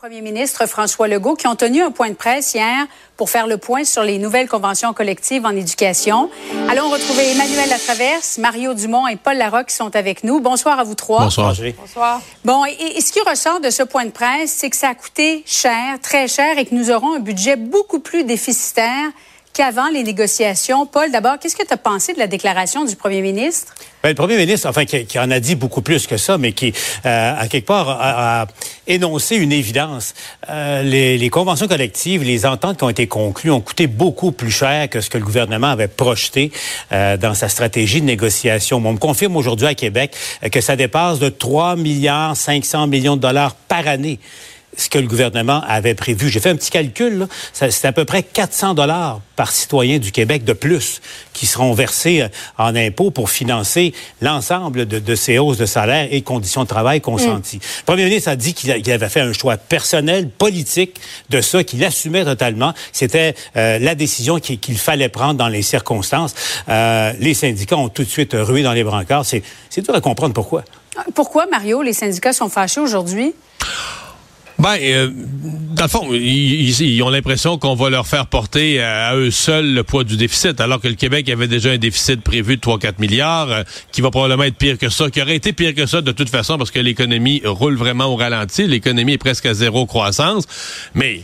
Premier ministre François Legault qui ont tenu un point de presse hier pour faire le point sur les nouvelles conventions collectives en éducation. Allons retrouver Emmanuel Latraverse, Mario Dumont et Paul Larocque qui sont avec nous. Bonsoir à vous trois. Bonsoir. Bonsoir. Bon, et, ce qui ressort de ce point de presse, c'est que ça a coûté cher, très cher, et que nous aurons un budget beaucoup plus déficitaire qu'avant les négociations. Paul, d'abord, qu'est-ce que tu as pensé de la déclaration du premier ministre? Ben, le premier ministre, enfin, qui, en a dit beaucoup plus que ça, mais qui, euh, à quelque part, a, énoncé une évidence. Euh, les, conventions collectives, les ententes qui ont été conclues ont coûté beaucoup plus cher que ce que le gouvernement avait projeté euh, dans sa stratégie de négociation. On me confirme aujourd'hui à Québec que ça dépasse de 3 milliards 500 millions de dollars par année ce que le gouvernement avait prévu. J'ai fait un petit calcul, c'est à peu près 400 dollars par citoyen du Québec de plus qui seront versés euh, en impôts pour financer l'ensemble de, ces hausses de salaire et conditions de travail consenties. Mm. Le premier ministre a dit qu'il avait fait un choix personnel, politique de ça, qu'il assumait totalement. C'était euh, la décision qu'il fallait prendre dans les circonstances. Euh, les syndicats ont tout de suite rué dans les brancards. C'est dur à comprendre pourquoi. Pourquoi, Mario, les syndicats sont fâchés aujourd'hui? Ben, euh, dans le fond, ils, ont l'impression qu'on va leur faire porter à, eux seuls le poids du déficit, alors que le Québec avait déjà un déficit prévu de 3-4 milliards, euh, qui va probablement être pire que ça, qui aurait été pire que ça de toute façon, parce que l'économie roule vraiment au ralenti, l'économie est presque à zéro croissance, mais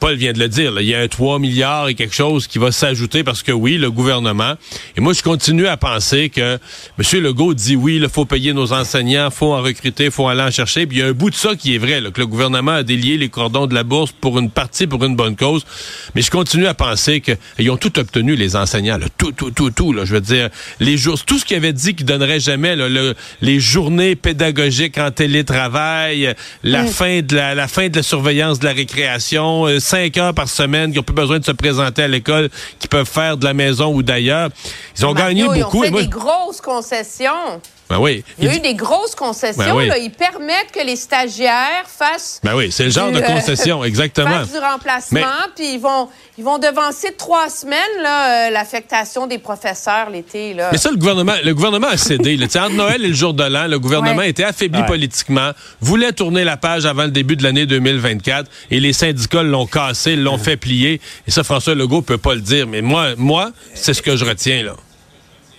Paul vient de le dire, il y a un 3 milliards et quelque chose qui va s'ajouter parce que oui, le gouvernement. Et moi, je continue à penser que M. Legault dit oui, il faut payer nos enseignants, faut en recruter, faut aller en chercher. Puis il y a un bout de ça qui est vrai, que le gouvernement a délié les cordons de la bourse pour une partie, pour une bonne cause. Mais je continue à penser qu'ils ont tout obtenu, les enseignants, tout, tout, tout, tout. Là, je veux dire, les jours, tout ce qu'ils avaient dit qu'ils donneraient jamais, le, les journées pédagogiques en télétravail, la fin de la, la fin de la surveillance de la récréation cinq heures par semaine, qui n'ont plus besoin de se présenter à l'école, qui peuvent faire de la maison ou d'ailleurs. Ils ont gagné beaucoup. Ils ont fait des grosses concessions. Ben oui. Il y a eu des grosses concessions. Ben Ils permettent que les stagiaires fassent. Ben oui, c'est le genre de euh, concession, exactement. Fassent du remplacement, puis ils vont, ils vont devancer trois semaines euh, l'affectation des professeurs l'été. Mais ça, le gouvernement, le gouvernement a cédé. Le entre Noël et le jour de l'an, le gouvernement était affaibli politiquement, voulait tourner la page avant le début de l'année 2024, et les syndicats l'ont cassé, l'ont fait plier. Et ça, François Legault peut pas le dire. Mais moi, moi, c'est ce que je retiens là.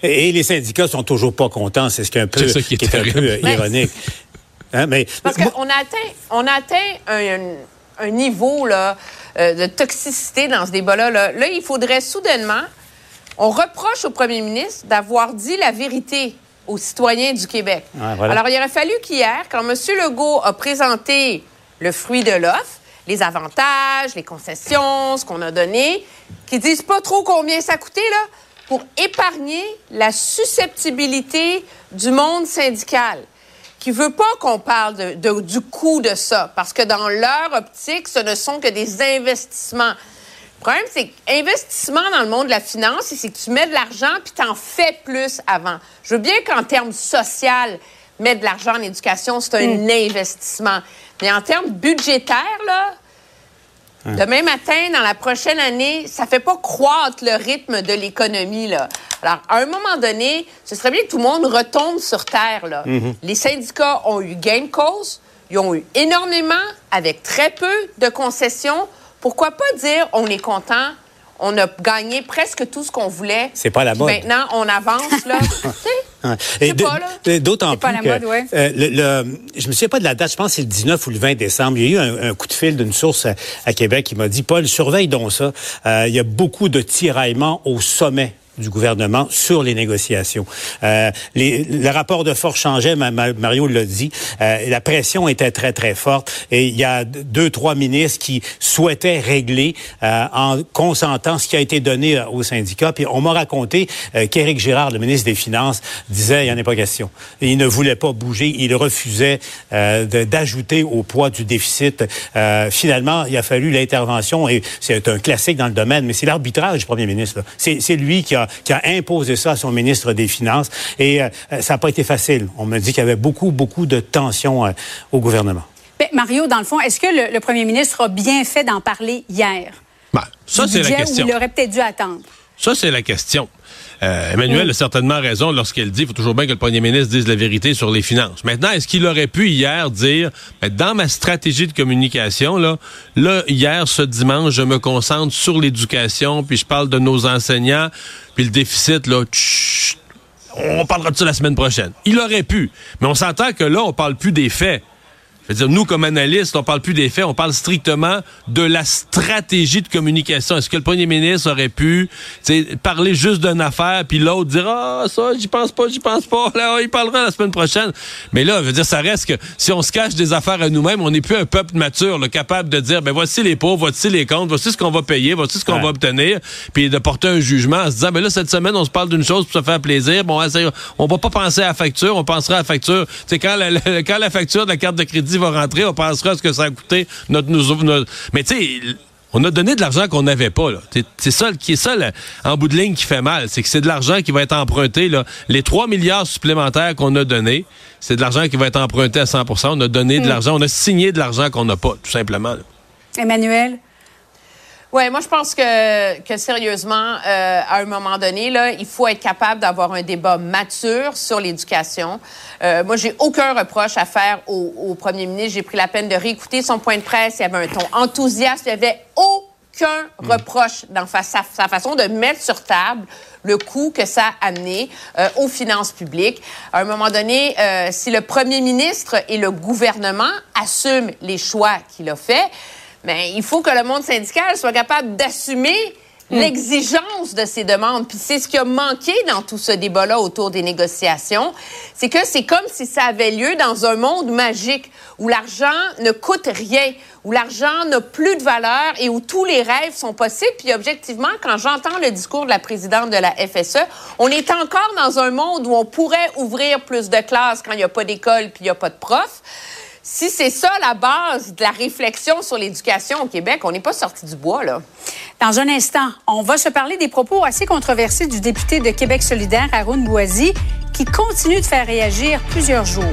Et les syndicats sont toujours pas contents. C'est ce qui est un peu, qui est, un peu ironique. Hein, mais, Parce qu'on a atteint, on a atteint un, niveau là, euh, de toxicité dans ce débat-là. Là. il faudrait soudainement. On reproche au premier ministre d'avoir dit la vérité aux citoyens du Québec. Alors, il aurait fallu qu'hier, quand M. Legault a présenté le fruit de l'offre, les avantages, les concessions, ce qu'on a donné, qu'ils disent pas trop combien ça coûtait, là pour épargner la susceptibilité du monde syndical qui veut pas qu'on parle de, du coût de ça, parce que dans leur optique, ce ne sont que des investissements. Le problème, c'est qu'investissement dans le monde de la finance, c'est que tu mets de l'argent puis tu en fais plus avant. Je veux bien qu'en termes social, mettre de l'argent en éducation, c'est un mm. investissement. Mais en termes budgétaires, là, Demain matin, dans la prochaine année, ça fait pas croître le rythme de l'économie. Là. Alors, à un moment donné, ce serait bien que tout le monde retombe sur terre. Là. Mm-hmm. Les syndicats ont eu gain de cause. Ils ont eu énormément avec très peu de concessions. Pourquoi pas dire on est content, on a gagné presque tout ce qu'on voulait. C'est pas la mode. Maintenant, on avance, là. D'autant plus que, euh, le, je me souviens pas de la date, je pense que c'est le 19 ou le 20 décembre. Il y a eu un, coup de fil d'une source à, Québec qui m'a dit, Paul, surveille donc ça. Euh, il y a beaucoup de tiraillements au sommet du gouvernement sur les négociations. Euh, le rapport de force changeait, Mario l'a dit. Euh, la pression était très, très forte. Et il y a deux, trois ministres qui souhaitaient régler euh, en consentant ce qui a été donné aux syndicats. Puis on m'a raconté qu'Éric Girard, le ministre des Finances, disait il n'y en a pas question. Il ne voulait pas bouger. Il refusait d'ajouter au poids du déficit. finalement, il a fallu l'intervention, et c'est un classique dans le domaine, mais c'est l'arbitrage du premier ministre. C'est lui qui a qui a imposé ça à son ministre des Finances. Et euh, ça n'a pas été facile. On me dit qu'il y avait beaucoup, beaucoup de tensions euh, au gouvernement. Mais Mario, dans le fond, est-ce que le, premier ministre a bien fait d'en parler hier? Ben, ça, c'est la question. Ou il aurait peut-être dû attendre? Ça, c'est la question. euh, Emmanuel a certainement raison lorsqu'elle dit, il faut toujours bien que le premier ministre dise la vérité sur les finances. Maintenant, est-ce qu'il aurait pu hier dire, ben, dans ma stratégie de communication, là, là, hier, ce dimanche, je me concentre sur l'éducation, puis je parle de nos enseignants, puis le déficit, là, on parlera de ça la semaine prochaine. Il aurait pu. Mais on s'entend que là, on parle plus des faits. Je veux dire, nous, comme analystes, on parle plus des faits, on parle strictement de la stratégie de communication. Est-ce que le premier ministre aurait pu parler juste d'une affaire, puis l'autre dire Ah, ça, j'y pense pas, j'y pense pas. Là, il parlera la semaine prochaine. Mais là, je veux dire, ça reste que si on se cache des affaires à nous-mêmes, on n'est plus un peuple mature, là, capable de dire ben voici les pauvres, voici les comptes, voici ce qu'on va payer, voici ce qu'on va obtenir, puis de porter un jugement en se disant ben là, cette semaine, on se parle d'une chose pour se faire plaisir. Bon, on va pas penser à la facture, on pensera à la facture. C'est quand la, quand la facture de la carte de crédit va rentrer, on pensera à ce que ça a coûté notre... notre... Mais tu sais, on a donné de l'argent qu'on n'avait pas. C'est ça qui est ça en bout de ligne qui fait mal. C'est que c'est de l'argent qui va être emprunté. Là. Les 3 milliards supplémentaires qu'on a donnés, c'est de l'argent qui va être emprunté à 100% On a donné de hmm. l'argent, on a signé de l'argent qu'on n'a pas, tout simplement. Emmanuel? Oui, moi je pense que, que sérieusement, euh, à un moment donné, là, il faut être capable d'avoir un débat mature sur l'éducation. Euh, moi, j'ai aucun reproche à faire au, au premier ministre. J'ai pris la peine de réécouter son point de presse. Il y avait un ton enthousiaste. Il n'y avait aucun hmm. reproche dans sa, sa, façon de mettre sur table le coût que ça a amené euh, aux finances publiques. À un moment donné, euh, si le premier ministre et le gouvernement assument les choix qu'il a faits, mais il faut que le monde syndical soit capable d'assumer hmm. l'exigence de ces demandes. Puis c'est ce qui a manqué dans tout ce débat-là autour des négociations. C'est que c'est comme si ça avait lieu dans un monde magique où l'argent ne coûte rien, où l'argent n'a plus de valeur et où tous les rêves sont possibles. Puis objectivement, quand j'entends le discours de la présidente de la FSE, on est encore dans un monde où on pourrait ouvrir plus de classes quand il n'y a pas d'école puis il n'y a pas de profs si c'est ça la base de la réflexion sur l'éducation au Québec, on n'est pas sorti du bois, là. Dans un instant, on va se parler des propos assez controversés du député de Québec solidaire, Haroun Boisy, qui continue de faire réagir plusieurs jours.